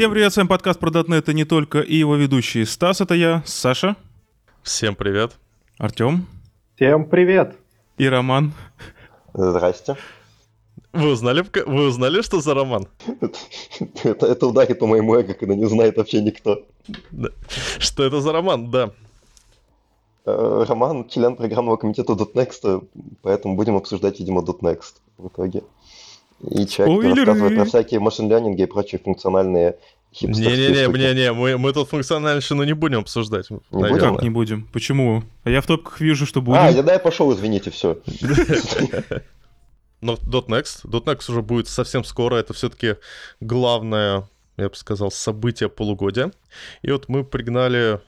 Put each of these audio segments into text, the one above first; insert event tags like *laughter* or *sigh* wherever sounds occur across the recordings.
Всем привет, с вами подкаст про .NET и не только, и его ведущий Стас, это я, Саша. Всем привет. Артем. Всем привет. И Роман. Здрасте. Вы узнали, вы узнали, что за роман? это, это ударит по моему эго, когда не знает вообще никто. Что это за роман, да. Э, роман член программного комитета .next, поэтому будем обсуждать, видимо, .next в итоге. И человек Спойлеры. рассказывает про всякие машин-ленинги и прочие функциональные Не-не-не, не-не, мы, мы тут функциональщину не будем обсуждать. Не будем? Как не будем? Почему? А я в топках вижу, что будем. А, я да, я пошел, извините, все. *laughs* Но .next, .next уже будет совсем скоро, это все-таки главное, я бы сказал, событие полугодия. И вот мы пригнали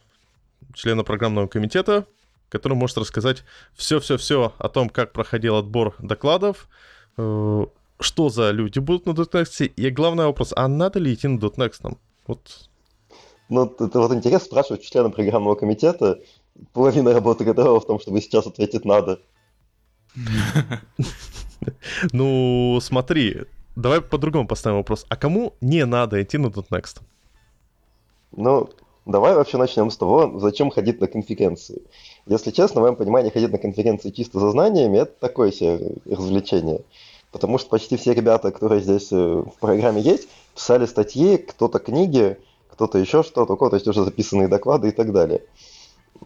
члена программного комитета, который может рассказать все-все-все о том, как проходил отбор докладов, э, что за люди будут на .next, и главный вопрос, а надо ли идти на .next? Вот. Ну, это вот интересно спрашивать члена программного комитета, половина работы которого в том, чтобы сейчас ответить «надо». *laughs* Ну, смотри, давай по-другому поставим вопрос. А кому не надо идти на .next? Ну, давай вообще начнем с того, зачем ходить на конференции. Если честно, в моем понимании ходить на конференции чисто за знаниями – это такое себе развлечение. Потому что почти все ребята, которые здесь э, в программе есть, писали статьи, кто-то книги, кто-то еще что-то, у кого-то есть уже записанные доклады и так далее.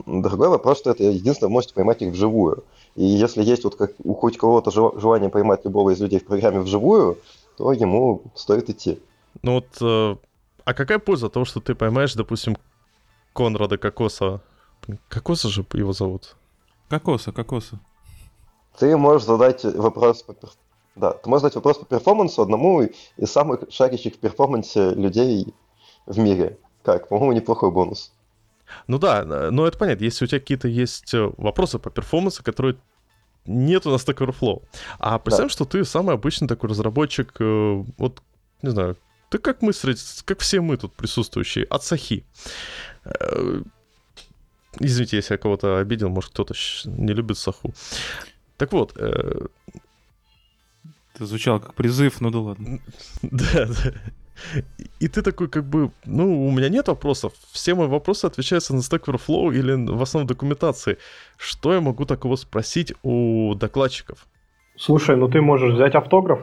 Другой вопрос, что это единственное, вы можете поймать их вживую. И если есть вот как у хоть кого-то желание поймать любого из людей в программе вживую, то ему стоит идти. Ну вот, э, а какая польза того, что ты поймаешь, допустим, Конрада Кокоса? Кокоса же его зовут? Кокоса, Кокоса. Ты можешь задать вопрос по да, ты можешь задать вопрос по перформансу одному из самых шарящих в перформансе людей в мире. Как? По-моему, неплохой бонус. Ну да, но это понятно. Если у тебя какие-то есть э, вопросы по перформансу, которые нету на Stack Overflow. А представим, да. что ты самый обычный такой разработчик, э, вот, не знаю, ты как мы, как все мы тут присутствующие, от Сахи. Э, извините, если я кого-то обидел, может, кто-то не любит Саху. Так вот, это звучало как призыв, ну да ладно. *laughs* Да, да. И ты такой, как бы, ну, у меня нет вопросов. Все мои вопросы отвечаются на Stack Overflow или в основном документации. Что я могу такого спросить у докладчиков? Слушай, ну ты можешь взять автограф.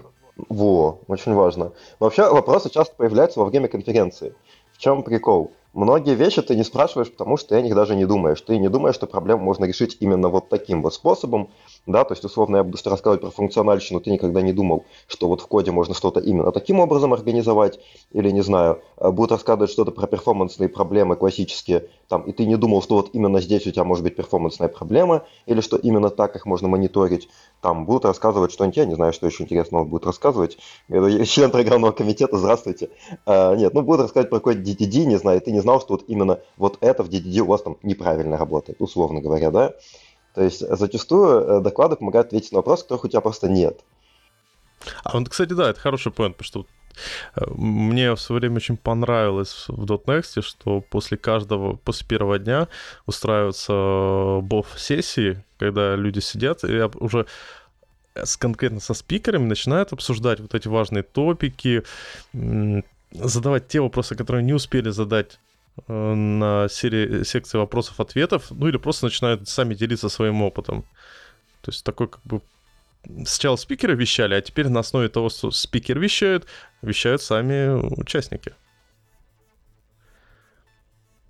Во, очень важно. Вообще вопросы часто появляются во время конференции. В чем прикол? Многие вещи ты не спрашиваешь, потому что ты о них даже не думаешь. Ты не думаешь, что проблему можно решить именно вот таким вот способом, да, то есть, условно, я буду рассказывать про функциональщину, ты никогда не думал, что вот в коде можно что-то именно таким образом организовать, или, не знаю, э, будут рассказывать что-то про перформансные проблемы классические, там, и ты не думал, что вот именно здесь у тебя может быть перформансная проблема, или что именно так их можно мониторить, там, будут рассказывать что-нибудь, я не знаю, что еще интересного будут рассказывать, я член программного комитета, здравствуйте, а, нет, ну, будут рассказывать про какой-то DDD, не знаю, ты не знал, что вот именно вот это в DDD у вас там неправильно работает, условно говоря, да, то есть зачастую э, доклады помогают ответить на вопросы, которых у тебя просто нет. А вот, кстати, да, это хороший поинт, потому что мне в свое время очень понравилось в .next, что после каждого, после первого дня устраиваются бов-сессии, когда люди сидят и уже с, конкретно со спикерами начинают обсуждать вот эти важные топики, задавать те вопросы, которые не успели задать Э, на серии, секции вопросов-ответов, ну или просто начинают сами делиться своим опытом. То есть такой как бы сначала спикеры вещали, а теперь на основе того, что спикер вещает, вещают сами участники.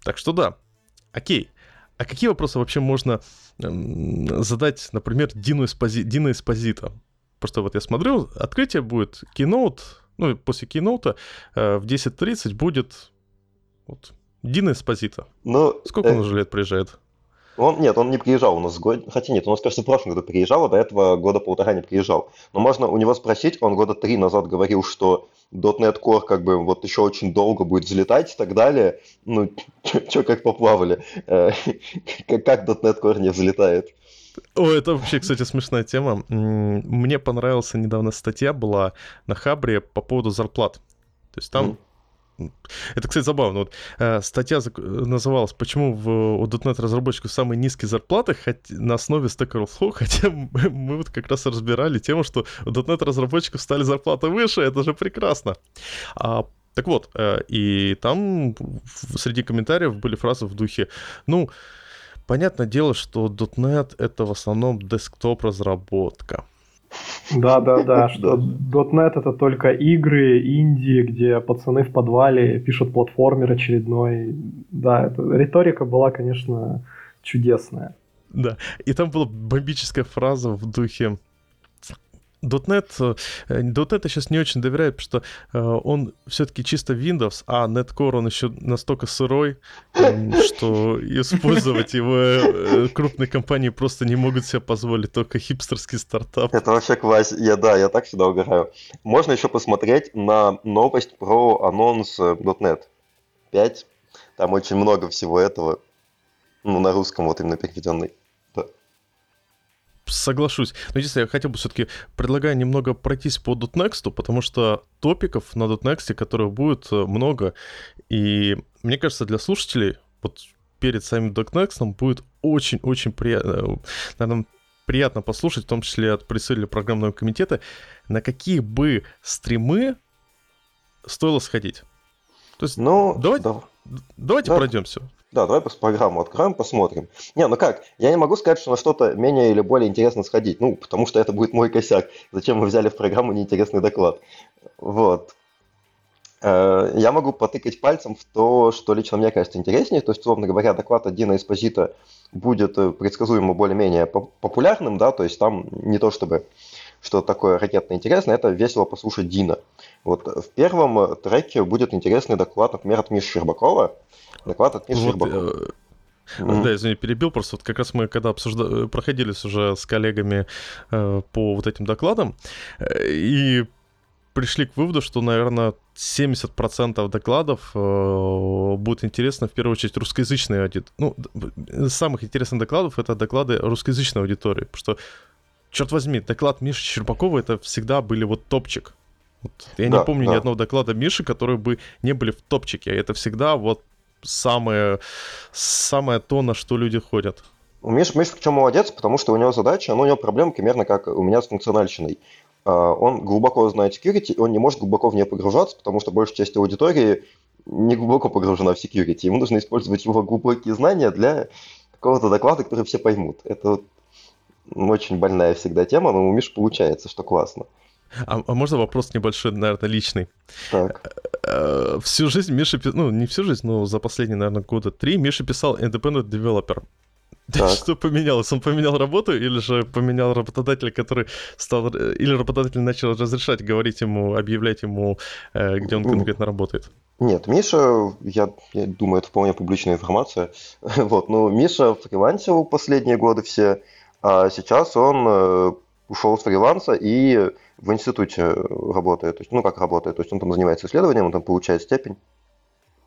Так что да. Окей. А какие вопросы вообще можно задать, например, Дину, Эспози... Дина Эспозита? Просто вот я смотрю, открытие будет Keynote, ну, после Keynote э, в 10.30 будет вот, Дина Эспозита. Ну, Сколько э... он уже лет приезжает? Он, нет, он не приезжал у нас год, хотя нет, он, кажется, в прошлом году приезжал, а до этого года полтора не приезжал. Но можно у него спросить, он года три назад говорил, что .NET Core как бы вот еще очень долго будет взлетать и так далее. Ну, *laughs* что как поплавали? Э, *laughs* как .NET Core не взлетает? О, это вообще, кстати, смешная тема. Мне понравилась недавно статья была на Хабре по поводу зарплат. То есть там. Это, кстати, забавно. Вот, э, статья называлась «Почему в, у .NET разработчиков самые низкие зарплаты хоть, на основе Stack Overflow», *laughs* хотя мы, мы вот как раз разбирали тему, что у .NET разработчиков стали зарплаты выше, это же прекрасно. А Так вот, э, и там среди комментариев были фразы в духе, ну, понятное дело, что .NET это в основном десктоп-разработка. Да, да, да, что .NET это только игры, инди, где пацаны в подвале пишут платформер очередной. Да, это, риторика была, конечно, чудесная. Да, и там была бомбическая фраза в духе .NET, э, .NET я сейчас не очень доверяю, потому что э, он все-таки чисто Windows, а Netcore он еще настолько сырой, что использовать его э, крупные компании просто не могут себе позволить, только хипстерский стартап. Это вообще квась, я да, я так всегда угораю. Можно еще посмотреть на новость про анонс .NET 5. Там очень много всего этого, ну, на русском вот именно переведенный соглашусь. Но если я хотел бы все-таки предлагаю немного пройтись по .next, потому что топиков на .next, которых будет э, много, и мне кажется, для слушателей вот перед самим .next будет очень-очень приятно, э, наверное, приятно послушать, в том числе от представителей программного комитета, на какие бы стримы стоило сходить. То есть, ну, давайте, да. давайте да. пройдемся. Да, давай просто программу откроем, посмотрим. Не, ну как, я не могу сказать, что на что-то менее или более интересно сходить, ну, потому что это будет мой косяк. Зачем мы взяли в программу неинтересный доклад? Вот. Э, я могу потыкать пальцем в то, что лично мне кажется интереснее. То есть, условно говоря, доклад от Дина Эспозита будет э, предсказуемо более-менее популярным, да, то есть там не то чтобы что такое ракетно интересное, это весело послушать Дина. Вот в первом треке будет интересный доклад, например, от Миши Щербакова, Доклад от Миши вот, Mm-hmm. Да, извини, перебил, просто вот как раз мы когда обсуждали, проходились уже с коллегами э, по вот этим докладам, э, и пришли к выводу, что, наверное, 70% докладов э, будет интересно в первую очередь русскоязычной аудитории. Ну, самых интересных докладов это доклады русскоязычной аудитории, потому что, черт возьми, доклад Миши Щербакова это всегда были вот топчик. Вот, я да, не помню да. ни одного доклада Миши, которые бы не были в топчике. Это всегда вот самое, самое то, на что люди ходят. Миш, Миш причем молодец, потому что у него задача, ну, у него проблема примерно как у меня с функциональщиной. А, он глубоко знает security, он не может глубоко в нее погружаться, потому что большая часть аудитории не глубоко погружена в security. Ему нужно использовать его глубокие знания для какого-то доклада, который все поймут. Это очень больная всегда тема, но у Миши получается, что классно. А, а можно вопрос небольшой, наверное, личный? Так. Э, всю жизнь Миша, ну, не всю жизнь, но за последние, наверное, года три Миша писал Independent Developer. *laughs* Так. Что поменялось? Он поменял работу или же поменял работодателя, который стал... Или работодатель начал разрешать говорить ему, объявлять ему, э, где он конкретно работает? Нет, Миша, я, я думаю, это вполне публичная информация. *laughs* вот, ну, Миша фрилансил последние годы все, а сейчас он э, ушел с фриланса и в институте работает. То есть, ну, как работает, то есть он там занимается исследованием, он там получает степень.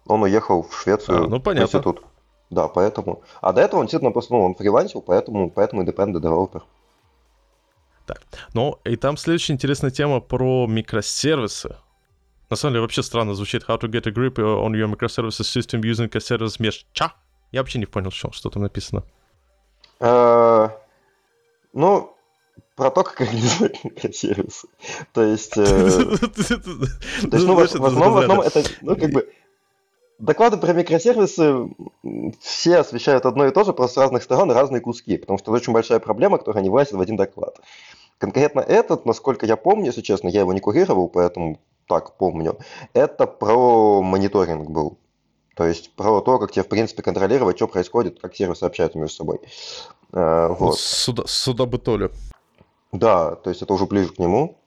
Он уехал в Швецию а, ну, понятно. в институт. Да, поэтому. А до этого он действительно просто, ну, он фрилансил, поэтому, поэтому independent developer. Так, ну и там следующая интересная тема про микросервисы. На самом деле вообще странно звучит How to get a grip on your microservices system using a service mesh. Ча? Я вообще не понял, что, что там написано. Uh, ну, про то, как организовать *laughs* микросервисы. То есть, э, то есть, ну, в основном, это, ну, как бы, доклады про микросервисы все освещают одно и то же, просто с разных сторон разные куски, потому что это очень большая проблема, которая не влазит в один доклад. Конкретно этот, насколько я помню, если честно, я его не курировал, поэтому так помню, это про мониторинг был. То есть про то, как тебе, в принципе, контролировать, что происходит, как сервисы общаются между собой. Э, вот. Сюда, сюда бы то ли. Да, то есть это уже ближе к нему.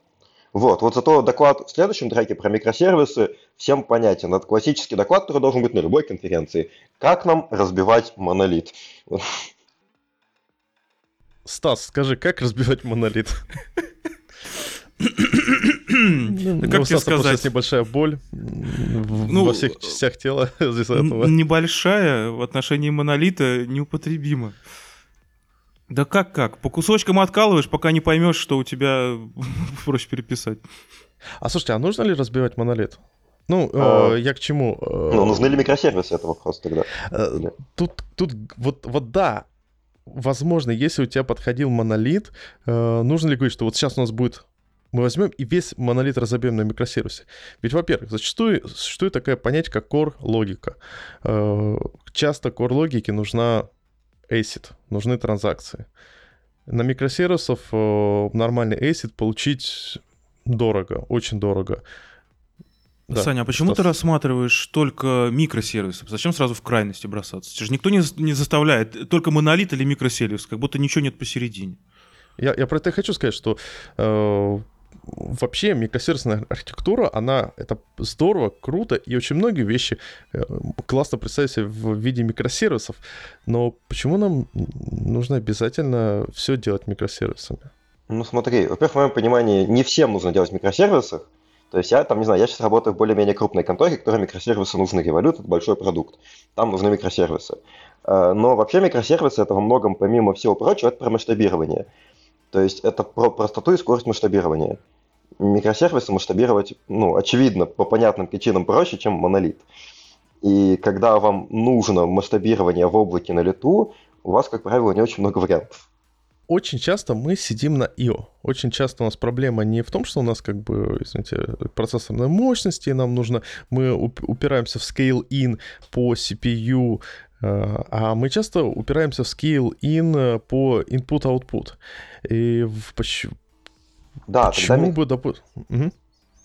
Вот, вот зато доклад в следующем треке про микросервисы всем понятен. Это классический доклад, который должен быть на любой конференции. Как нам разбивать монолит? Стас, скажи, как разбивать монолит? Ну, как тебе сказать? небольшая боль ну, во всех частях тела *laughs* из-за этого. Небольшая в отношении монолита неупотребима. Да как как? По кусочкам откалываешь, пока не поймешь, что у тебя *laughs* проще переписать. А слушайте, а нужно ли разбивать монолит? Ну, а, э, я к чему? Э, ну, нужны ли микросервисы, это вопрос тогда. Э, тут, тут, вот, вот да, возможно, если у тебя подходил монолит, э, нужно ли говорить, что вот сейчас у нас будет мы возьмем и весь монолит разобьем на микросервисы. Ведь, во-первых, зачастую существует такое понятие, как core-логика. Э, часто core-логике нужна ACID, нужны транзакции. На микросервисов э, нормальный ACID получить дорого, очень дорого. Да. Саня, а почему Стас? ты рассматриваешь только микросервисы? Зачем сразу в крайности бросаться? Это же никто не, не заставляет, только монолит или микросервис, как будто ничего нет посередине. Я, я про это хочу сказать, что э, вообще микросервисная архитектура, она это здорово, круто, и очень многие вещи э, классно представить себе в виде микросервисов. Но почему нам нужно обязательно все делать микросервисами? Ну смотри, во-первых, в моем понимании, не всем нужно делать микросервисы. То есть я там, не знаю, я сейчас работаю в более-менее крупной конторе, которой микросервисы нужны. Revolut — это большой продукт. Там нужны микросервисы. Э, но вообще микросервисы — это во многом, помимо всего прочего, это про масштабирование. То есть это про простоту и скорость масштабирования. Микросервисы масштабировать, ну, очевидно, по понятным причинам проще, чем монолит. И когда вам нужно масштабирование в облаке на лету, у вас, как правило, не очень много вариантов. Очень часто мы сидим на IO. Очень часто у нас проблема не в том, что у нас как бы, извините, процессорной мощности нам нужно, мы упираемся в scale-in по CPU, а мы часто упираемся в scale-in э, по input-output. И в, почему, да, почему тогда, бы, допустим... Угу.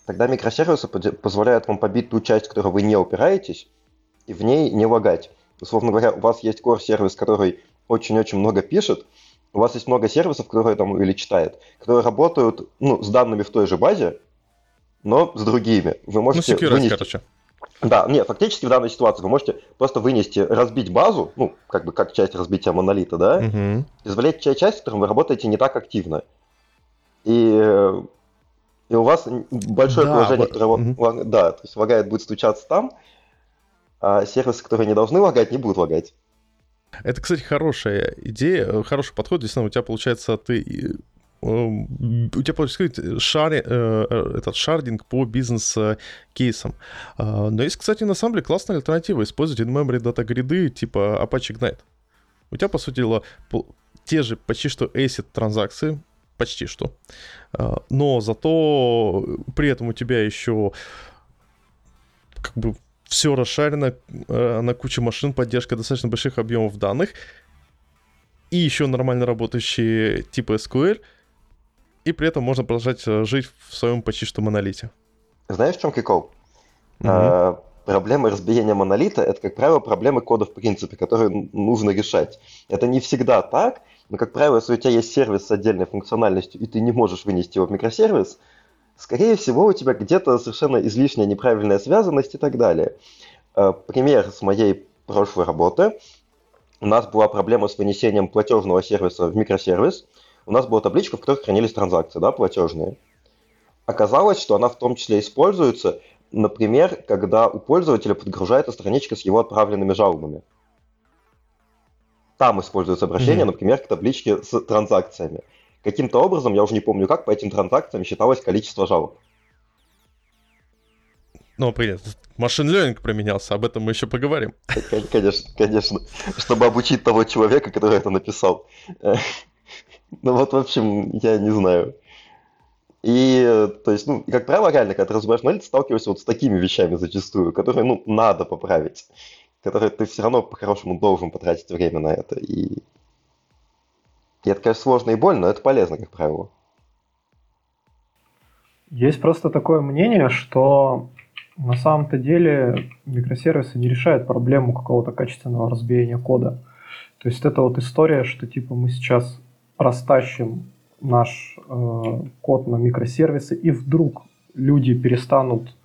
Тогда микросервисы позволяют вам побить ту часть, в которой вы не упираетесь, и в ней не лагать. Условно говоря, у вас есть core-сервис, который очень-очень много пишет, у вас есть много сервисов, которые там или читает, которые работают ну, с данными в той же базе, но с другими. Вы можете ну, вынести... короче. Да, нет, фактически в данной ситуации вы можете просто вынести, разбить базу, ну, как бы как часть разбития монолита, да, угу. извлечь часть, с которой вы работаете не так активно. И, и у вас большое да, положение, которое, угу. да, то есть лагает будет стучаться там, а сервисы, которые не должны лагать, не будут лагать. Это, кстати, хорошая идея, хороший подход. Действительно, у тебя, получается, ты у тебя происходит шари, э, э, этот шардинг по бизнес-кейсам. А, но есть, кстати, на самом деле классная альтернатива использовать in-memory дата-гриды типа Apache Ignite. У тебя, по сути дела, те же почти что ACID транзакции, почти что. А, но зато при этом у тебя еще как бы все расшарено э, на кучу машин, поддержка достаточно больших объемов данных, и еще нормально работающие типа SQL — и при этом можно продолжать э, жить в своем почти что монолите. Знаешь, в чем прикол? Угу. А, проблемы разбиения монолита это, как правило, проблемы кода в принципе, которые нужно решать. Это не всегда так, но, как правило, если у тебя есть сервис с отдельной функциональностью, и ты не можешь вынести его в микросервис, скорее всего, у тебя где-то совершенно излишняя неправильная связанность и так далее. А, пример с моей прошлой работы. У нас была проблема с вынесением платежного сервиса в микросервис – у нас была табличка, в которой хранились транзакции, да, платежные. Оказалось, что она в том числе используется, например, когда у пользователя подгружается страничка с его отправленными жалобами. Там используется обращение, mm-hmm. например, к табличке с транзакциями. Каким-то образом, я уже не помню как, по этим транзакциям считалось количество жалоб. Ну, понятно. Машин learning применялся, об этом мы еще поговорим. Конечно, конечно. Чтобы обучить того человека, который это написал. Ну вот, в общем, я не знаю. И, то есть, ну, как правило, реально, когда ты разбираешь монолит, ты сталкиваешься вот с такими вещами зачастую, которые, ну, надо поправить, которые ты все равно по-хорошему должен потратить время на это. И, и это, конечно, сложно и больно, но это полезно, как правило. Есть просто такое мнение, что на самом-то деле микросервисы не решают проблему какого-то качественного разбиения кода. То есть это вот история, что типа мы сейчас растащим наш э, код на микросервисы, и вдруг люди перестанут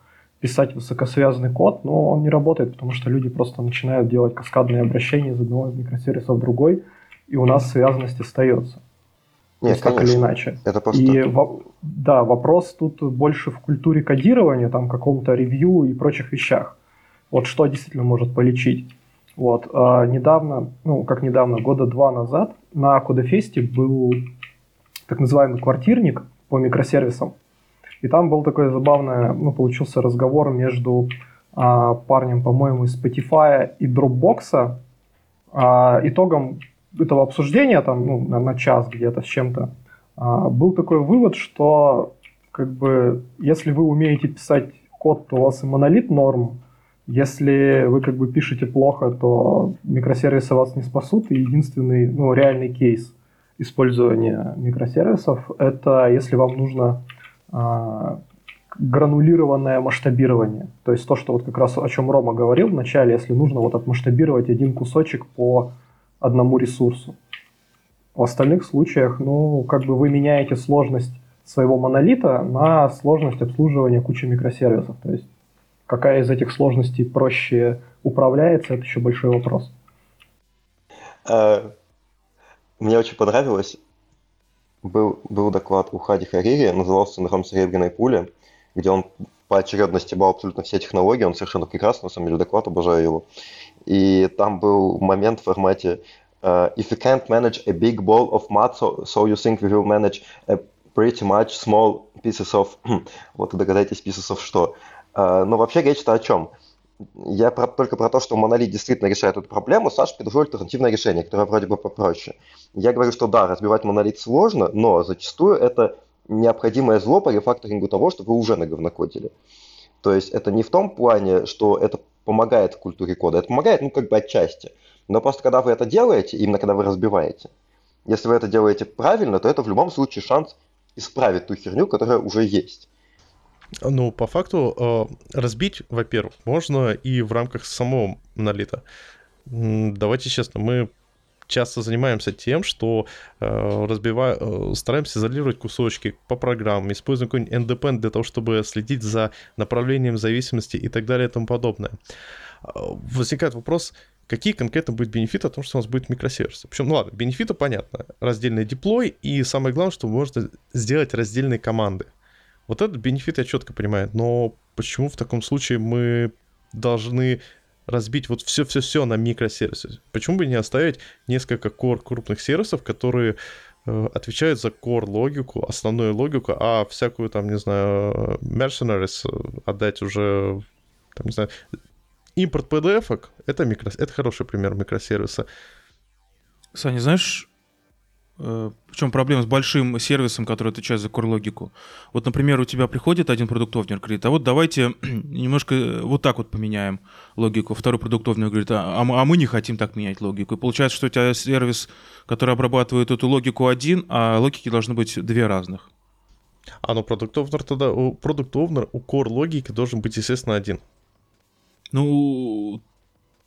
писать высокосвязанный код, но он не работает, потому что люди просто начинают делать каскадные обращения из одного микросервиса в другой, и у нас связанность остается. Нет, есть, так или иначе. Это просто... И во... да, вопрос тут больше в культуре кодирования, там каком-то ревью и прочих вещах. Вот что действительно может полечить. Вот. А недавно, ну, как недавно, года два назад на Кодефесте был так называемый квартирник по микросервисам. И там был такой забавный, ну, получился разговор между а, парнем, по-моему, из Spotify и Dropbox. А, итогом этого обсуждения, там, ну, на, час где-то с чем-то, а, был такой вывод, что как бы, если вы умеете писать код, то у вас и монолит норм. Если вы как бы пишете плохо, то микросервисы вас не спасут. И единственный, ну, реальный кейс использования микросервисов – это если вам нужно а, гранулированное масштабирование. То есть то, что вот как раз о чем Рома говорил в начале, если нужно вот отмасштабировать один кусочек по одному ресурсу. В остальных случаях, ну, как бы вы меняете сложность своего монолита на сложность обслуживания кучи микросервисов. То есть какая из этих сложностей проще управляется, это еще большой вопрос. А, мне очень понравилось, был, был доклад у Хади Харири, назывался «Синдром серебряной пули», где он по очередности стебал абсолютно все технологии, он совершенно прекрасный, на самом деле, доклад, обожаю его. И там был момент в формате uh, «If you can't manage a big ball of mud, so, so you think we will manage a pretty much small pieces of...» *clears throat* Вот и догадайтесь, pieces of что. Uh, но вообще речь-то о чем? Я про, только про то, что монолит действительно решает эту проблему, Саша предложил альтернативное решение, которое вроде бы попроще. Я говорю, что да, разбивать монолит сложно, но зачастую это необходимое зло по рефакторингу того, что вы уже наговнокодили. То есть это не в том плане, что это помогает культуре кода, это помогает, ну, как бы отчасти. Но просто когда вы это делаете, именно когда вы разбиваете, если вы это делаете правильно, то это в любом случае шанс исправить ту херню, которая уже есть. Ну, по факту, э, разбить, во-первых, можно и в рамках самого монолита. Давайте честно, мы часто занимаемся тем, что э, э, стараемся изолировать кусочки по программам, используем какой-нибудь NDPN для того, чтобы следить за направлением зависимости и так далее и тому подобное. Э, возникает вопрос, какие конкретно будут бенефиты о том, что у нас будет микросервис. Причем, ну ладно, бенефиты понятно. Раздельный деплой и самое главное, что можно сделать раздельные команды. Вот этот бенефит я четко понимаю, но почему в таком случае мы должны разбить вот все-все-все на микросервисы. Почему бы не оставить несколько core крупных сервисов, которые э, отвечают за core логику, основную логику, а всякую там, не знаю, mercenaries э, отдать уже, там, не знаю, импорт PDF, это, микро, это хороший пример микросервиса. Саня, знаешь, Э, в чем проблема с большим сервисом, который отвечает за core-логику? Вот, например, у тебя приходит один продукт овнер говорит, а вот давайте *clears throat* немножко э, вот так вот поменяем логику. Второй продукт овнер говорит, а, а, а мы не хотим так менять логику. И получается, что у тебя сервис, который обрабатывает эту логику один, а логики должны быть две разных. А ну продукт овнер тогда, у продукт овнер, у core логики должен быть, естественно, один. Ну,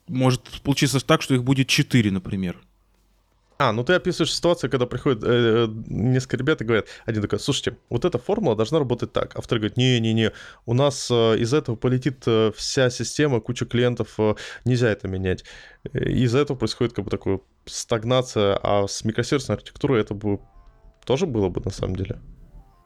может получиться так, что их будет четыре, например. А, ну ты описываешь ситуацию, когда приходят э, э, несколько ребят и говорят, один такой, слушайте, вот эта формула должна работать так. А второй говорит, не-не-не, у нас э, из этого полетит э, вся система, куча клиентов, э, нельзя это менять. Из-за этого происходит как бы такая стагнация, а с микросервисной архитектурой это бы тоже было бы на самом деле.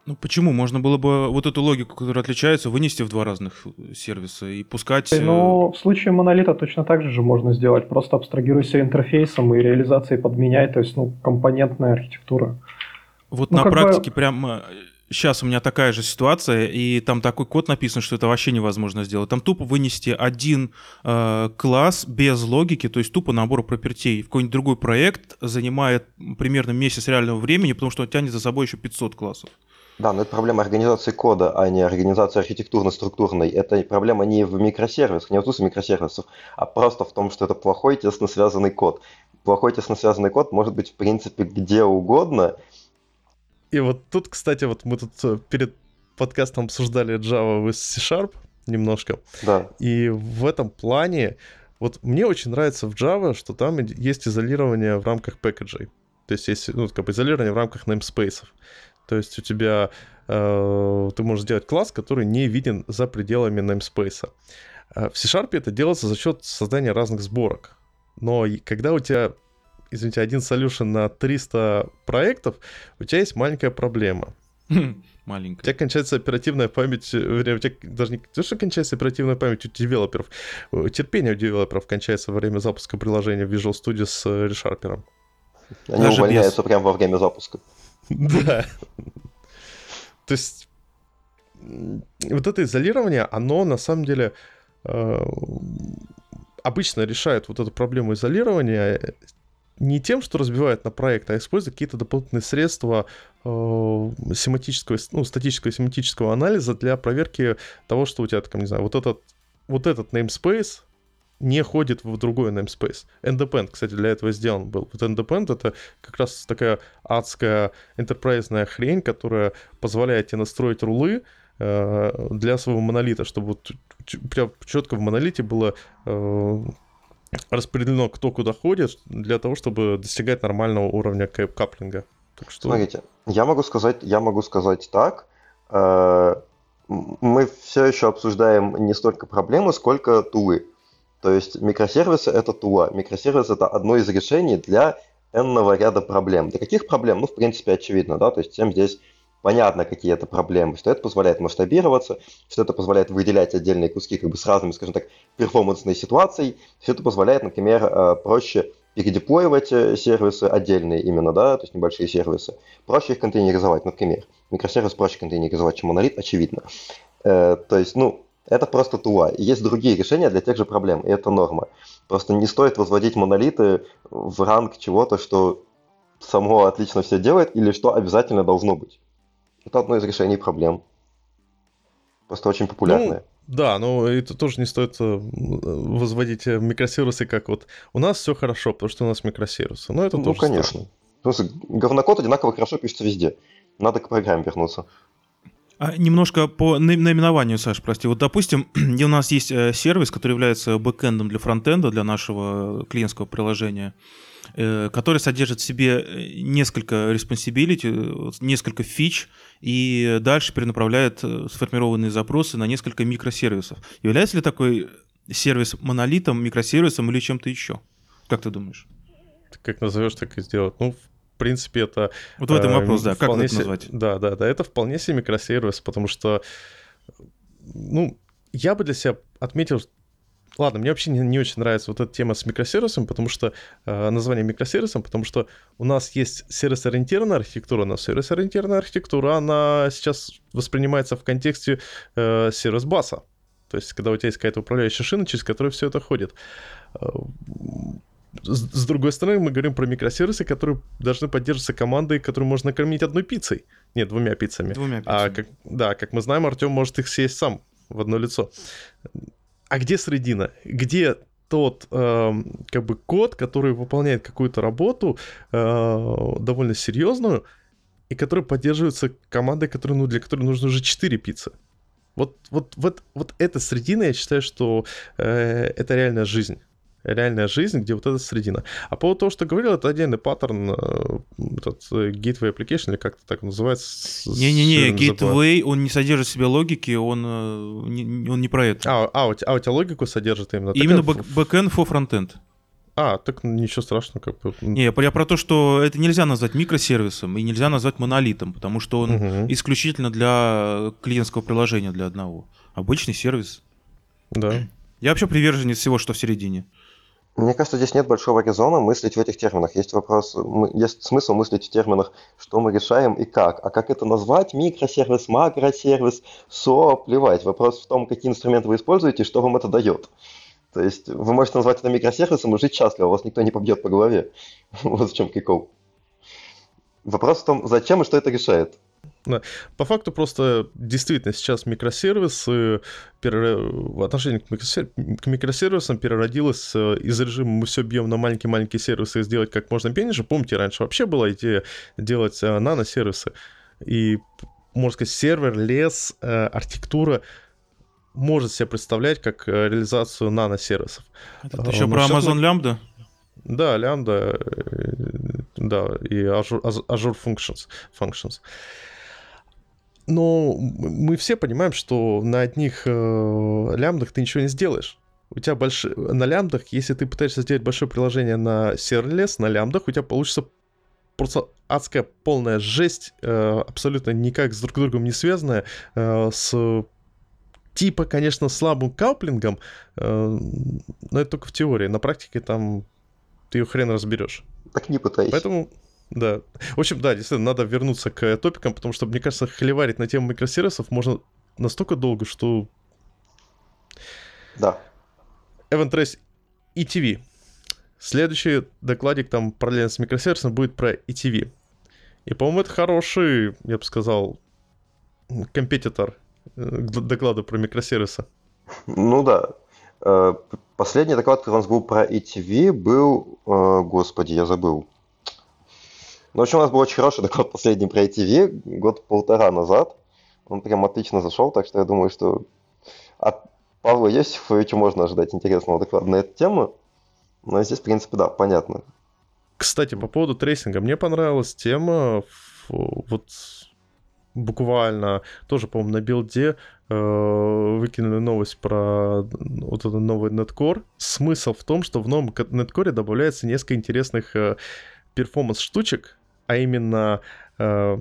Ну почему? Можно было бы вот эту логику, которая отличается, вынести в два разных э, сервиса и пускать... Ну, в случае монолита точно так же можно сделать. Просто абстрагируйся интерфейсом и реализацией подменяй, то есть, ну, компонентная архитектура. Вот ну, на практике бы... прям сейчас у меня такая же ситуация, и там такой код написан, что это вообще невозможно сделать. Там тупо вынести один э, класс без логики, то есть тупо набор пропертей в какой-нибудь другой проект занимает примерно месяц реального времени, потому что он тянет за собой еще 500 классов. Да, но это проблема организации кода, а не организации архитектурно-структурной. Это проблема не в микросервисах, не в отсутствии микросервисов, а просто в том, что это плохой тесно связанный код. Плохой тесно связанный код может быть в принципе где угодно. И вот тут, кстати, вот мы тут э, перед подкастом обсуждали Java в C-Sharp немножко. Да. И в этом плане вот мне очень нравится в Java, что там есть изолирование в рамках пэкэджей. То есть есть ну, как бы изолирование в рамках namespace. То есть у тебя э, ты можешь сделать класс, который не виден за пределами namespace. Э, в C-Sharp это делается за счет создания разных сборок. Но когда у тебя, извините, один solution на 300 проектов, у тебя есть маленькая проблема. *laughs* Маленькая. У тебя кончается оперативная память, э, у тебя даже не то, что кончается оперативная память у девелоперов, э, терпение у девелоперов кончается во время запуска приложения в Visual Studio с ReSharper. Они Даже увольняются без... прямо во время запуска. Да. То есть вот это изолирование, оно на самом деле э, обычно решает вот эту проблему изолирования не тем, что разбивают на проект, а используют какие-то дополнительные средства э, семантического, ну, статического семантического анализа для проверки того, что у тебя, там, не знаю, вот этот, вот этот namespace не ходит в другой namespace. Endepend, кстати, для этого сделан был. Вот Endepend — это как раз такая адская enterprise хрень, которая позволяет тебе настроить рулы э, для своего монолита, чтобы вот прям четко в монолите было э, распределено, кто куда ходит, для того, чтобы достигать нормального уровня каплинга. Так что... Смотрите, я могу сказать, я могу сказать так. Э, мы все еще обсуждаем не столько проблемы, сколько тулы. То есть микросервисы — это тула. Микросервис — это одно из решений для n ряда проблем. Для каких проблем? Ну, в принципе, очевидно, да, то есть всем здесь понятно, какие это проблемы, что это позволяет масштабироваться, что это позволяет выделять отдельные куски как бы с разными, скажем так, перформансной ситуацией, все это позволяет, например, э, проще передеплоивать э, сервисы отдельные именно, да, то есть небольшие сервисы, проще их контейнеризовать, например. Микросервис проще контейнеризовать, чем монолит, очевидно. Э, то есть, ну, это просто тула. И есть другие решения для тех же проблем, и это норма. Просто не стоит возводить монолиты в ранг чего-то, что само отлично все делает, или что обязательно должно быть. Это одно из решений проблем. Просто очень популярное. Ну, да, но это тоже не стоит э, возводить э, микросервисы как вот у нас все хорошо, потому что у нас микросервисы. Но это ну, тоже конечно. Странно. Говнокод одинаково хорошо пишется везде. Надо к программе вернуться. А немножко по наименованию, Саш, прости. Вот, допустим, *clears throat* у нас есть э, сервис, который является бэкэндом для фронтенда, для нашего клиентского приложения, э, который содержит в себе э, несколько responsibility, несколько фич, и дальше перенаправляет сформированные запросы на несколько микросервисов. Является ли такой сервис монолитом, микросервисом или чем-то еще? Как ты думаешь? как назовешь, так и сделать. Ну, в принципе, это... Вот в этом э, вопрос, да, как это назвать? Да, да, да, это вполне себе микросервис, потому что, ну, я бы для себя отметил, Ладно, мне вообще не, не очень нравится вот эта тема с микросервисом, потому что э, название микросервисом, потому что у нас есть сервис-ориентированная архитектура, но сервис-ориентированная архитектура, она сейчас воспринимается в контексте э, сервис-баса. То есть, когда у тебя есть какая-то управляющая шина, через которую все это ходит. С, с другой стороны, мы говорим про микросервисы, которые должны поддерживаться командой, которую можно кормить одной пиццей. Нет, двумя пиццами. Двумя пиццами. А, как, да, как мы знаем, Артем может их съесть сам в одно лицо. А где средина? Где тот э, как бы код, который выполняет какую-то работу э, довольно серьезную, и который поддерживается командой, которой, ну, для которой нужно уже 4 пиццы. Вот, вот, вот, вот эта средина, я считаю, что э, это реальная жизнь реальная жизнь, где вот эта средина. А по поводу того, что говорил, это отдельный паттерн, э, этот э, gateway application, или как-то так называется. Не-не-не, gateway, он не содержит в себе логики, он, э, он не про это. А, а, у, тебя, а у тебя логику содержит именно? Именно backend for frontend. А, так ничего страшного. Как бы. Не, я про то, что это нельзя назвать микросервисом и нельзя назвать монолитом, потому что он угу. исключительно для клиентского приложения для одного. Обычный сервис. Да. Я вообще приверженец всего, что в середине. Мне кажется, здесь нет большого резона мыслить в этих терминах. Есть вопрос, есть смысл мыслить в терминах, что мы решаем и как. А как это назвать? Микросервис, макросервис, СО, плевать. Вопрос в том, какие инструменты вы используете и что вам это дает. То есть вы можете назвать это микросервисом и жить счастливо, вас никто не побьет по голове. *laughs* Вот в чем прикол. Вопрос в том, зачем и что это решает. По факту просто действительно сейчас микросервисы, в отношении к, микросер... к микросервисам переродилось э, из режима мы все бьем на маленькие-маленькие сервисы и сделать как можно меньше. Помните, раньше вообще была идея делать э, наносервисы. И, можно сказать, сервер, лес, э, архитектура может себе представлять как реализацию наносервисов. Это еще про Amazon Lambda? Да, лямбда, да, и Azure, Azure Functions. functions. Но мы все понимаем, что на одних э, лямбдах ты ничего не сделаешь. У тебя больше на лямбдах, если ты пытаешься сделать большое приложение на serverless, на лямбдах, у тебя получится просто адская полная жесть, э, абсолютно никак с друг другом не связанная, э, с типа, конечно, слабым кауплингом, э, но это только в теории. На практике там ты ее хрен разберешь. Так не пытайся. Поэтому да. В общем, да, действительно, надо вернуться к топикам, потому что, мне кажется, холиварить на тему микросервисов можно настолько долго, что... Да. Event Trace ETV. Следующий докладик там параллельно с микросервисом будет про ETV. И, по-моему, это хороший, я бы сказал, компетитор э, к докладу про микросервисы. Ну да. Последний доклад, который у нас был про ETW, был... Э, господи, я забыл. Ну, в общем, у нас был очень хороший доклад последний про ETW год-полтора назад. Он прям отлично зашел, так что я думаю, что от Павла Йосифовича можно ожидать интересного доклада на эту тему. Но здесь, в принципе, да, понятно. Кстати, по поводу трейсинга. Мне понравилась тема вот буквально тоже, по-моему, на Build е выкинули новость про вот этот новый .NET Core. Смысл в том, что в новом .NET Core добавляется несколько интересных э, performance -штучек, а именно э,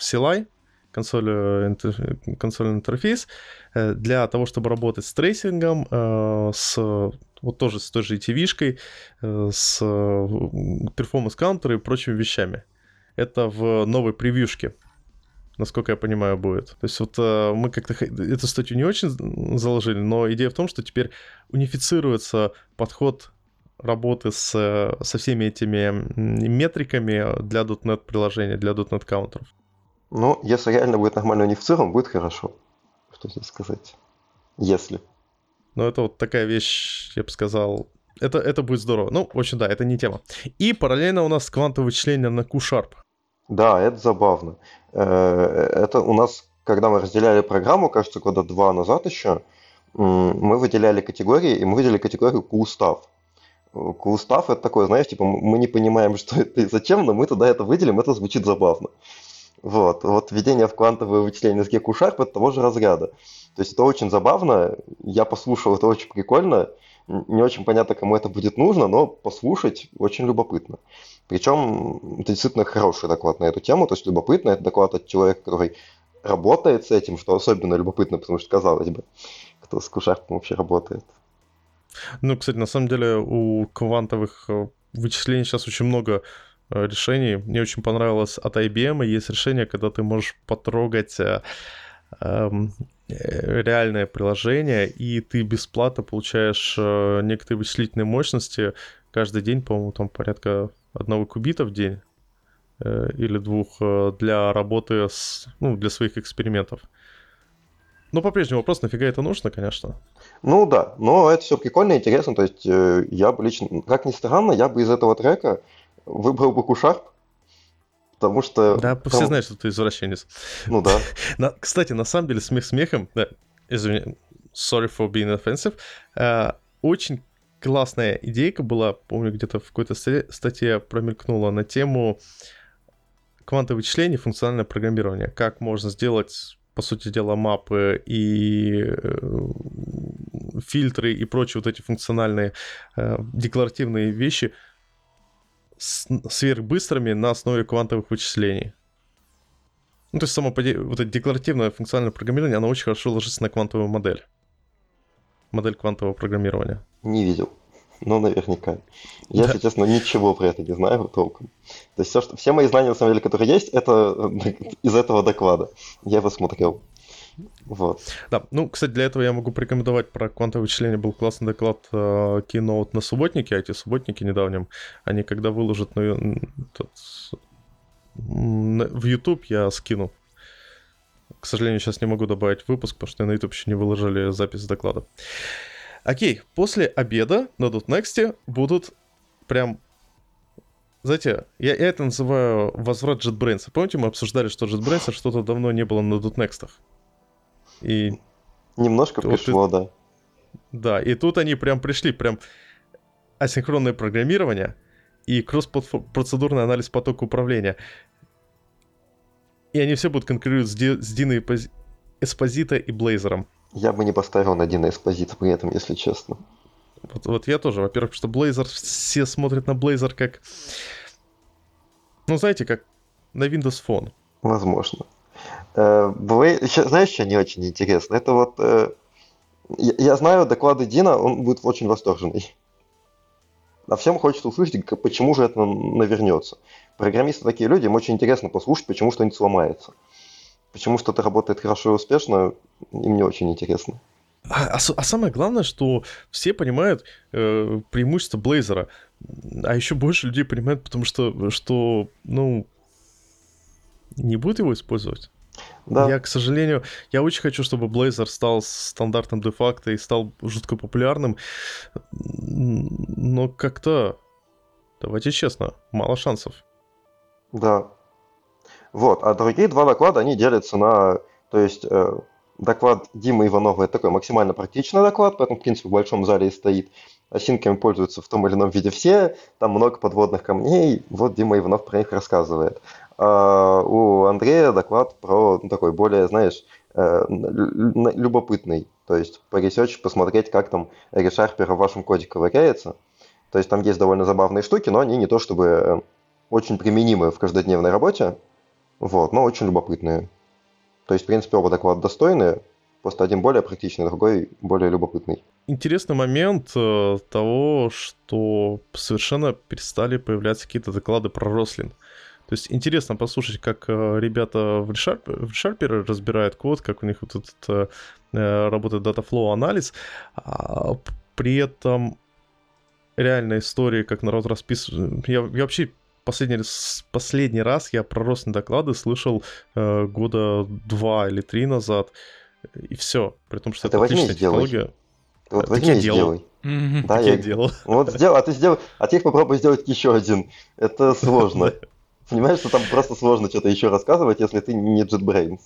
CLI, консоль, консольный интерфейс, э, для того, чтобы работать с трейсингом, э, с вот тоже с той же ETW -шкой, э, с перформанс-каунтером и прочими вещами. Это в новой превьюшке насколько я понимаю, будет. То есть вот мы как-то эту статью не очень заложили, но идея в том, что теперь унифицируется подход работы с, со всеми этими метриками для .NET приложения, для .NET каунтеров. Ну, если реально будет нормально унифицирован, будет хорошо. Что здесь сказать? Если. Ну, это вот такая вещь, я бы сказал, это, это будет здорово. Ну, в общем, да, это не тема. И параллельно у нас квантовое вычисление на Q-Sharp. Да, это забавно. Э, это у нас, когда мы разделяли программу, кажется, года два назад еще, мы выделяли категории, и мы выделили категорию Q-Staff. Q-Staff это такое, знаешь, типа мы не понимаем, *laughs* что это и зачем, но мы туда это выделим, это звучит забавно. Вот, вот введение в квантовое вычисление с GQ-Sharp это того же разряда. То есть это очень забавно, я послушал, это очень прикольно, не очень понятно, кому это будет нужно, но послушать очень любопытно. Причем это действительно хороший доклад на эту тему, то есть любопытно, это доклад от человека, который работает с этим, что особенно любопытно, потому что, казалось бы, кто с Q-Sharp вообще работает. Ну, кстати, на самом деле у квантовых э, вычислений сейчас очень много Э, решений. Мне очень понравилось от IBM. Есть решение, когда ты можешь потрогать э, эм, реальное приложение, и ты бесплатно получаешь некоторые вычислительные мощности каждый день, по-моему, там порядка одного кубита в день э, или двух э, для работы с, ну, для своих экспериментов. Но по-прежнему вопрос, нафига это нужно, конечно. Ну да, но это все прикольно и интересно. То есть э, я бы лично, как ни странно, я бы из этого трека выбрал бы Кушарп, потому что... Да, там... все знают, что ты извращенец. Ну да. *laughs* на, кстати, на самом деле, смех смехом, да, извини, sorry for being offensive, uh, очень классная идейка была, помню, где-то в какой-то статье промелькнула на тему квантового вычисления и функциональное программирование. Как можно сделать, по сути дела, мапы и э, фильтры и прочие вот эти функциональные э, декларативные вещи — сверхбыстрыми на основе квантовых вычислений. Ну, то есть само вот это декларативное функциональное программирование, оно очень хорошо ложится на квантовую модель. Модель квантового программирования. Не видел. Но наверняка. Я, если честно, ничего про это не знаю толком. То есть все, что, все мои знания, на самом деле, которые есть, это *laughs* из этого доклада. Я его смотрел. Вот. Да, ну, кстати, для этого я могу порекомендовать про квантовое вычисление. Был классный доклад э, Keynote на субботнике, а эти субботники недавнем, они когда выложат тот, на, в YouTube, я скину. К сожалению, сейчас не могу добавить выпуск, потому что на YouTube еще не выложили запись доклада. Окей, после обеда на .next будут прям знаете, я, я это называю возврат JetBrains. Помните, мы обсуждали, что JetBrains что-то давно не было на .next? И... Немножко вот пришло, и... да. Да, и тут они прям пришли, прям асинхронное программирование и кросс-процедурный анализ потока управления. И они все будут конкурировать с, Ди, с Диной Эспозито и Блейзером. Я бы не поставил на Дина Эспозито при этом, если честно. Вот, вот я тоже. Во-первых, что Блейзер, все смотрят на Блейзер как... Ну, знаете, как на Windows Phone. Возможно. Э, Еще, знаешь, что не очень интересно? Это вот... Э, я знаю доклады Дина, он будет очень восторженный. А всем хочется услышать, почему же это навернется. Программисты такие люди, им очень интересно послушать, почему что-нибудь сломается. Почему что-то работает хорошо и успешно, им не очень интересно. А, а, а самое главное, что все понимают э, преимущество Блейзера, а еще больше людей понимают, потому что, что ну, не будут его использовать. Да. Я, к сожалению, я очень хочу, чтобы Blazor стал стандартным де-факто и стал жутко популярным, но как-то, давайте честно, мало шансов. Да. Вот, а другие два доклада, они делятся на, то есть, э, доклад Димы Иванова это такой максимально практичный доклад, поэтому, в принципе, в большом зале и стоит. Осинками пользуются в том или ином виде все, там много подводных камней, вот Дима Иванов про них рассказывает. А у Андрея доклад про ну, такой более, знаешь, э, любопытный, то есть по посмотреть, как там ReSharper в вашем коде ковыряется. То есть там есть довольно забавные штуки, но они не то чтобы э, очень применимы в каждодневной работе, вот, но очень любопытные. То есть, в принципе, оба доклада достойные, просто один более практичный, другой более любопытный. Интересный момент э, того, что совершенно перестали появляться какие-то доклады про рослин. То есть интересно послушать, как э, ребята в ReSharper, разбирают код, как у них вот этот э, работает Dataflow анализ. А при этом реальная история, как народ расписывает. Я, я вообще последний, последний раз я про ростные доклады слышал э, года два или три назад, и все. При том, что это, это отличная сделай. технология. Ты вот возьми и сделай. Mm-hmm. Да, я, я делал. Вот сделал, а ты сделал, а теперь попробуй сделать еще один. Это *laughs* сложно. Понимаешь, что там просто сложно что-то еще рассказывать, если ты не JetBrains.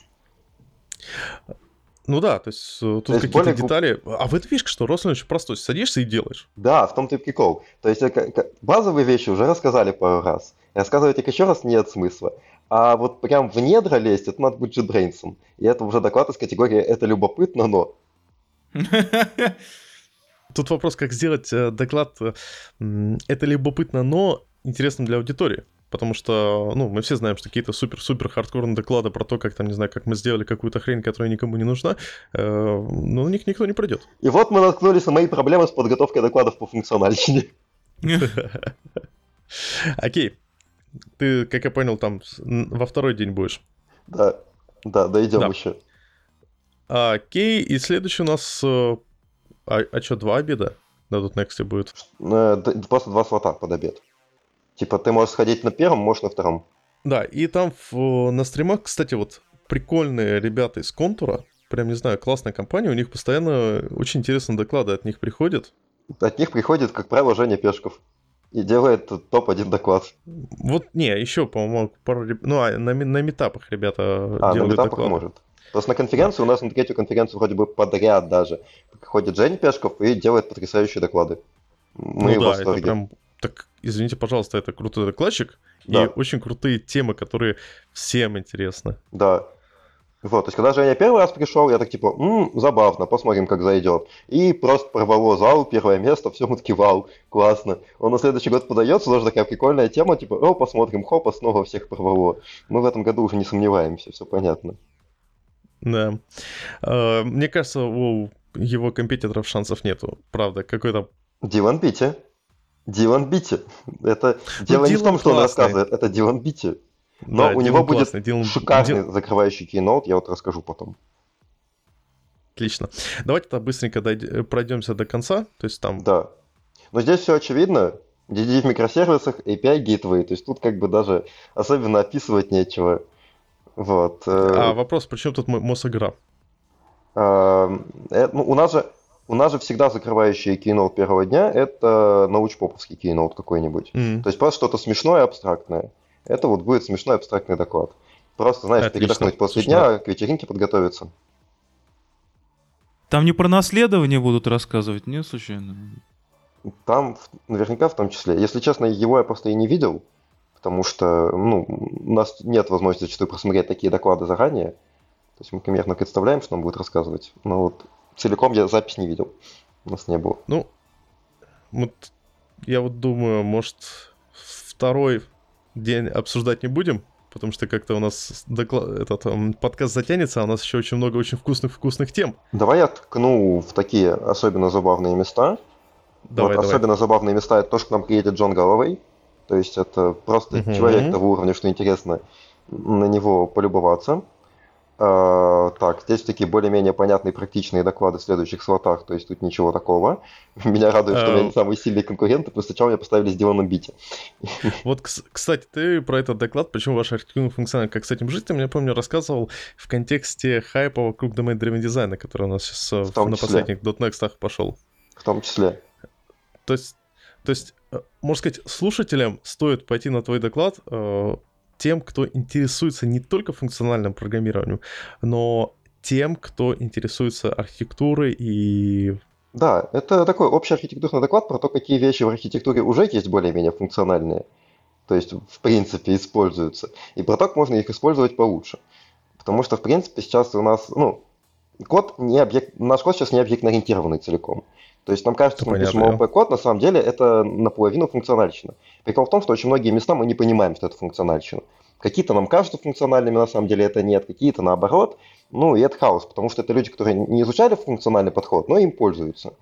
Ну да, то есть э, тут какие-то более... детали. А в этой фишка, что Рослин очень простой. Садишься и делаешь. Да, в том-то и прикол. То есть э, базовые вещи уже рассказали пару раз. Рассказывать их еще раз нет смысла. А вот прям в недра лезть, это надо быть JetBrains. И это уже доклад из категории «это любопытно, но...» *laughs* Тут вопрос, как сделать э, доклад «это любопытно, но» интересным для аудитории потому что, ну, мы все знаем, что какие-то супер-супер хардкорные доклады про то, как там, не знаю, как мы сделали какую-то хрень, которая никому не нужна, э, но на них никто не пройдет. И вот мы наткнулись на мои проблемы с подготовкой докладов по функциональщине. Окей. Ты, как я понял, там во второй день будешь. Да, да, дойдем да. еще. Окей, и следующий у нас... Э, а, а что, два обеда на .next будет? Э, просто два слота под обед. Типа ты можешь сходить на первом, можешь на втором. Да, и там в, на стримах, кстати, вот прикольные ребята из Контура, прям не знаю, классная компания, у них постоянно очень интересные доклады от них приходят. От них приходит, как правило, Женя Пешков и делает топ-1 доклад. Вот, не, еще, по-моему, пару... Ну, а на, на метапах ребята а, делают на метапах доклады. может. Просто на конференции, у нас на третью конференцию вроде бы подряд даже, ходит Женя Пешков и делает потрясающие доклады. Мы ну да, это прям так, извините, пожалуйста, это крутой докладчик да. и очень крутые темы, которые всем интересны. Да. Вот, то есть, когда Женя первый раз пришел, я так типа, м-м, забавно, посмотрим, как зайдет. И просто порвало зал, первое место, *laughs* все, мы такие, вау, классно. Он на следующий год подается, тоже такая прикольная тема, типа, о, посмотрим, хопа, снова всех порвало. Мы в этом году уже не сомневаемся, все понятно. Да. А, мне кажется, у его компетиторов шансов нету, правда, какой-то... Дилан Питти. Дилан Бити. Это ну, дело не в том, что он рассказывает, это Дилан Бити. Но да, у него будет Дилан... шикарный Дил... закрывающий кейноут, я вот расскажу потом. Отлично. Давайте тогда быстренько дойд... пройдемся до конца. То есть там... Да. Но здесь все очевидно. DDD в микросервисах, API Gateway. То есть тут как бы даже особенно описывать нечего. Вот. Э. А вопрос, почему тут Мосигра? А, э, ну, у нас же у нас же всегда закрывающий кейноут первого дня – это научпоповский кейноут какой-нибудь. Mm-hmm. То есть просто что-то смешное, абстрактное. Это вот будет смешной абстрактный доклад. Просто, знаешь, Отлично. передохнуть после Слушай, дня, к вечеринке подготовиться. Там не про наследование будут рассказывать, не случайно? Там наверняка в том числе. Если честно, его я просто и не видел, потому что ну, у нас нет возможности зачастую просмотреть такие доклады заранее. То есть мы примерно представляем, что он будет рассказывать. Но вот целиком я запись не видел. У нас не было. Ну, вот я вот думаю, может, второй день обсуждать не будем, потому что как-то у нас доклад, этот um, подкаст затянется, а у нас еще очень много очень вкусных-вкусных тем. Давай я ткну в такие особенно забавные места. Давай, вот, давай. Особенно забавные места это то, что к нам приедет Джон Галловей. То есть это просто угу. человек того уровня, что интересно на него полюбоваться. А, так, здесь такие более-менее понятные практичные доклады в следующих слотах, то есть тут ничего такого. *laughs* Меня радует, что у меня А. не самые сильные конкуренты, просто сначала меня поставили с Диланом Бити. *laughs* Вот, кс- кстати, ты про этот доклад, почему ваша архитектурная функциональность, как с этим жить, ты мне, помню, рассказывал в контексте хайпа вокруг domain driven дизайна, который у нас сейчас э, В на последних .next пошел. В том числе. То есть, то есть, э, можно сказать, слушателям стоит пойти на твой доклад э, тем, кто интересуется не только функциональным программированием, но тем, кто интересуется архитектурой и... Да, это такой общий архитектурный доклад про то, какие вещи в архитектуре уже есть более-менее функциональные, то есть в принципе используются, и про то, как можно их использовать получше. Потому что, в принципе, сейчас у нас, ну, код не объект, наш код сейчас не объектно-ориентированный целиком. То есть нам кажется, что мы пишем. OP-код, на самом деле это наполовину функциональщина. Прикол в том, что очень многие места мы не понимаем, что это функциональщина. Какие-то нам кажутся функциональными, на самом деле это нет, какие-то наоборот. Ну и это хаос, потому что это люди, которые не изучали функциональный подход, но им пользуются.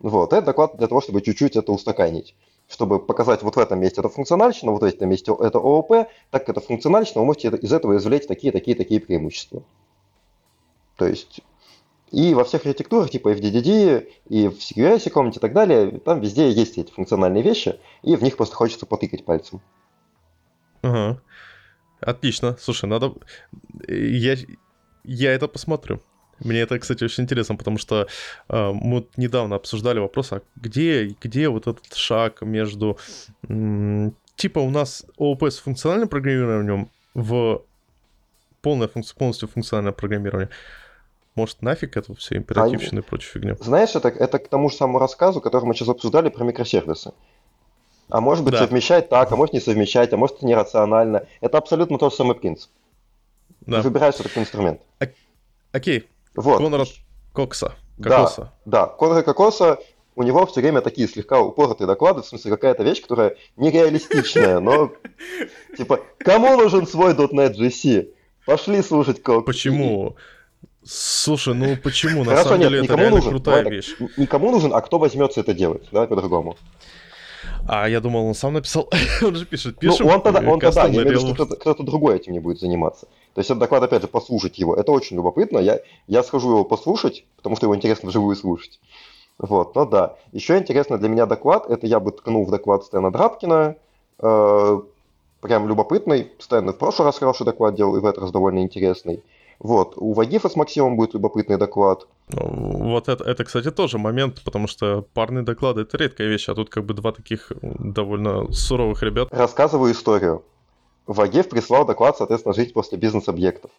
Вот, это доклад для того, чтобы чуть-чуть это устаканить. Чтобы показать, вот в этом месте это функциональщина, вот в этом месте это ООП, так как это функциональщина, вы можете из этого извлечь такие, такие, такие преимущества. То есть, и во всех архитектурах, типа FDDD, и в CQS каком-нибудь и так далее, там везде есть эти функциональные вещи, и в них просто хочется потыкать пальцем. Ага. Отлично. Слушай, надо... Я, я это посмотрю. Мне это, кстати, очень интересно, потому что э, мы недавно обсуждали вопрос, а где, где вот этот шаг между... м, типа у нас ООП с функциональным программированием в полное функци- полностью функциональное программирование. Может, нафиг это все императивщина и прочую фигню? Знаешь, это, это к тому же самому рассказу, который мы сейчас обсуждали про микросервисы. А может быть Да. совмещать так, а может не совмещать, а может это нерационально. Это абсолютно тот же самый принцип. Да. Ты выбираешь этот инструмент. Окей, Вот. Конрад Кокса. Да. Кокоса. Да, Конрад Кокоса, у него все время такие слегка упоротые доклады, в смысле какая-то вещь, которая нереалистичная, но *laughs* типа, кому нужен свой .NET GC? Пошли слушать код. Почему? Слушай, ну почему? На Хорошо, самом нет, деле это реально нужен. крутая так, вещь. Никому нужен, а кто возьмется это делать? Давай по-другому. А я думал, он сам написал. *laughs* он же пишет. Ну, Пишем. он тогда, он тогда, я имею в виду, real- что кто-то, кто-то другой этим не будет заниматься. То есть этот доклад, опять же, послушать его, это очень любопытно. Я, я схожу его послушать, потому что его интересно вживую слушать. Вот, ну да. Еще интересно для меня доклад, это я бы ткнул в доклад Стэна Драбкина, э, прям любопытный. Стэн и в прошлый раз хороший доклад делал, и в этот раз довольно интересный. Вот, у Вагифа с Максимом будет любопытный доклад. Ну, Вот это, это, кстати, тоже момент, потому что парные доклады это редкая вещь, а тут как бы два таких довольно суровых ребят. Рассказываю историю. Вагев прислал доклад, соответственно, жить после бизнес-объектов.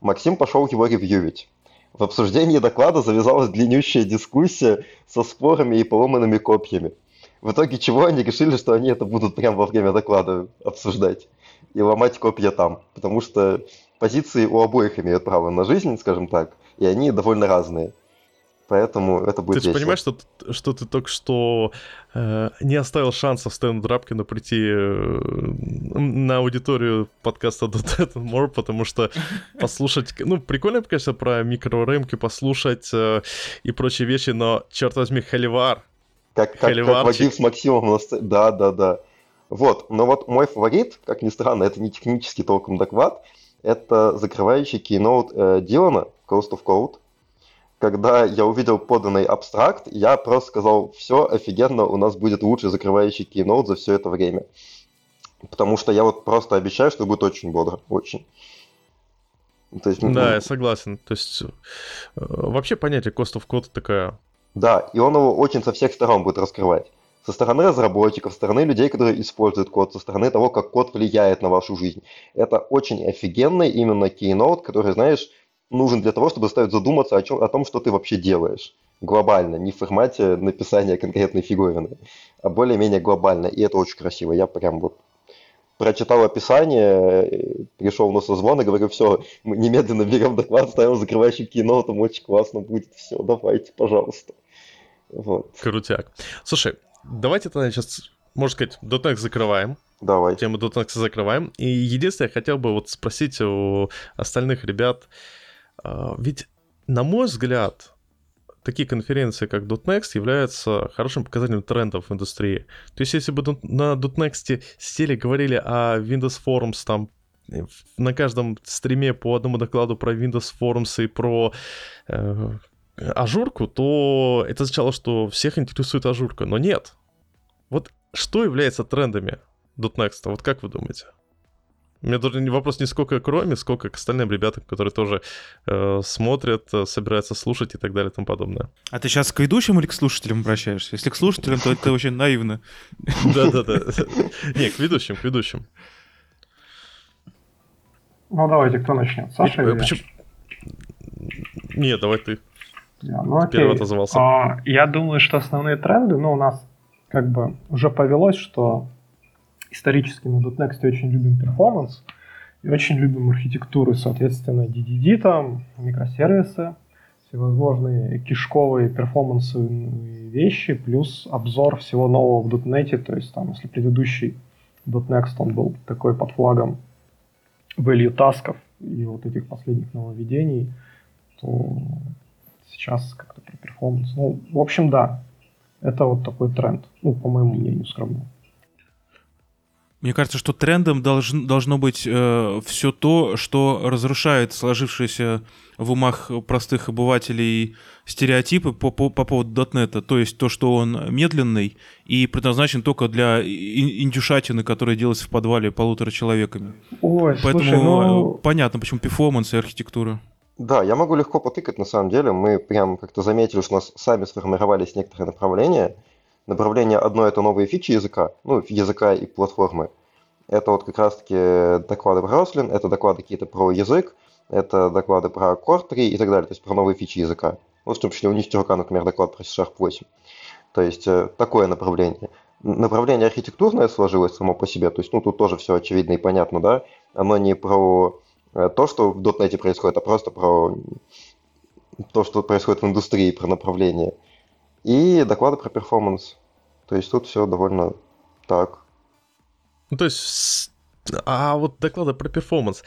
Максим пошел его ревьювить. В обсуждении доклада завязалась длиннющая дискуссия со спорами и поломанными копьями. В итоге чего они решили, что они это будут прямо во время доклада обсуждать и ломать копья там, потому что позиции у обоих имеют право на жизнь, скажем так, и они довольно разные. Поэтому это будет Ты же весело. понимаешь, что, что ты только что э, не оставил шансов Стэну Драбкину прийти э, на аудиторию подкаста and More, потому что *laughs* послушать... Ну, прикольно, конечно, про микрорынки послушать э, и прочие вещи, но, черт возьми, Холивар. Как, как, как Холиварчик. Вагив с Максимом на сцене. Да, да, да. Вот, но вот мой фаворит, как ни странно, это не технический толком доклад, это закрывающий кейноут э, Дилана, Coast of Code. Когда я увидел поданный абстракт, я просто сказал, все, офигенно, у нас будет лучший закрывающий кейноут за все это время. Потому что я вот просто обещаю, что будет очень бодро, очень. То есть, ну, Да, я согласен. То есть, э, вообще понятие Cost of Code такая... Да, и он его очень со всех сторон будет раскрывать. Со стороны разработчиков, со стороны людей, которые используют код, со стороны того, как код влияет на вашу жизнь. Это очень офигенный именно keynote, который, знаешь, нужен для того, чтобы заставить задуматься о, чем, о том, что ты вообще делаешь. Глобально, не в формате написания конкретной фиговины, а более-менее глобально. И это очень красиво. Я прям вот прочитал описание, пришел на созвон и говорю, все, мы немедленно берем доклад, ставим закрывающий кейноутом, очень классно будет, все, давайте, пожалуйста. Вот, Крутяк. Слушай, давайте тогда сейчас, можно сказать, .NET закрываем. давай. Тему .NET закрываем. И единственное, я хотел бы вот спросить у остальных ребят, а, ведь, на мой взгляд, такие конференции, как .next, являются хорошим показателем трендов в индустрии. То есть, если бы на .next сели говорили о Windows Forums, там, на каждом стриме по одному докладу про Windows Forms и про э, ажурку, то это означало, что всех интересует ажурка. Но нет. Вот что является трендами .next? Вот как вы думаете? У меня даже вопрос не сколько к Роме, сколько к остальным ребятам, которые тоже э, смотрят, э, собираются слушать и так далее и тому подобное. А ты сейчас к ведущим или к слушателям обращаешься? Если к слушателям, то это очень наивно. *laughs* Да-да-да. Не, к ведущим, к ведущим. Ну, давайте, кто начнет? Саша или Почему? Нет, давай ты. Ну, окей. Первый отозвался. А, Я думаю, что основные тренды, ну, у нас как бы уже повелось, что исторически мы в .next очень любим перформанс и очень любим архитектуру, соответственно, DDD там, микросервисы, всевозможные кишковые перформансовые вещи, плюс обзор всего нового в .NET, то есть там, если предыдущий .next, он был такой под флагом value тасков и вот этих последних нововведений, то сейчас как-то про performance. Ну, в общем, да, это вот такой тренд, ну, по моему мнению, скромно. Мне кажется, что трендом должно, должно быть э, все то, что разрушает сложившиеся в умах простых обывателей стереотипы по, по, по поводу .NET. То есть то, что он медленный и предназначен только для ин- индюшатины, которая делается в подвале полутора человеками. Ой, Поэтому слушай, ну, э, понятно, почему performance и архитектура. Да, я могу легко потыкать, на самом деле. Мы прям как-то заметили, что у нас сами сформировались некоторые направления. Направление одно — это новые фичи языка, ну, языка и платформы. Это вот как раз-таки доклады про Roslyn, это доклады какие-то про язык, это доклады про Core 3 и так далее, то есть про новые фичи языка. Вот в том числе у Нестерука, например, доклад про C-Sharp 8. То есть э, такое направление. Направление архитектурное сложилось само по себе, то есть ну тут тоже все очевидно и понятно, да. Оно не про то, что в .NET происходит, а просто про то, что происходит в индустрии, про направление. И доклады про performance. То есть тут все довольно так. Ну, то есть, а вот доклады про performance.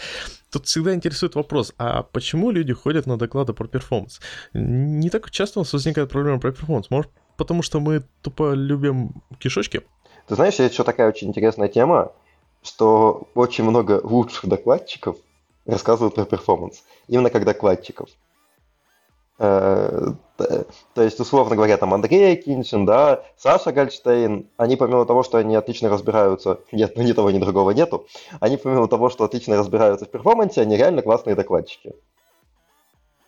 Тут всегда интересует вопрос, а почему люди ходят на доклады про performance? Не так часто у нас возникает проблема про performance. Может, потому что мы тупо любим кишочки? Ты знаешь, есть еще такая очень интересная тема, что очень много лучших докладчиков рассказывают про performance. Именно как докладчиков. Э, То есть, условно говоря, там Андрей Акиньшин, да, Саша Гольдштейн, они помимо того, что они отлично разбираются, нет, ни того, ни другого нету, они помимо того, что отлично разбираются в performance, они реально классные докладчики.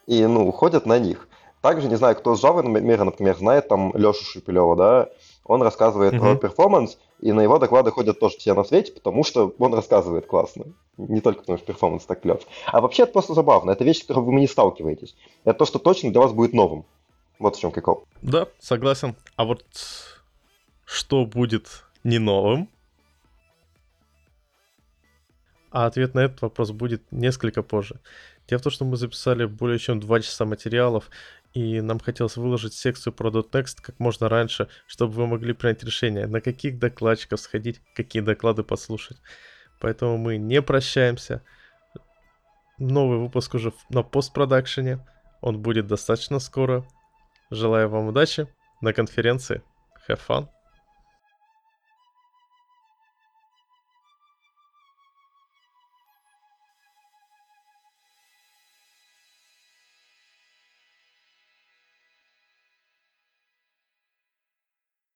И, ну, ходят на них. Также, не знаю, кто с Java, например, например, знает там Лешу Шипилёва, да, он рассказывает про Мгм. performance, и на его доклады ходят тоже все на свете, потому что он рассказывает классно. Не только потому, что перформанс так клев. А вообще это просто забавно. Это вещь, с которой вы не сталкиваетесь. Это то, что точно для вас будет новым. Вот в чем прикол. Да, согласен. А вот что будет не новым? А ответ на этот вопрос будет несколько позже. Дело в том, что мы записали более чем 2 часа материалов, и нам хотелось выложить секцию про .next как можно раньше, чтобы вы могли принять решение, на каких докладчиков сходить, какие доклады послушать. Поэтому мы не прощаемся. Новый выпуск уже на постпродакшене. Он будет достаточно скоро. Желаю вам удачи на конференции. Have fun.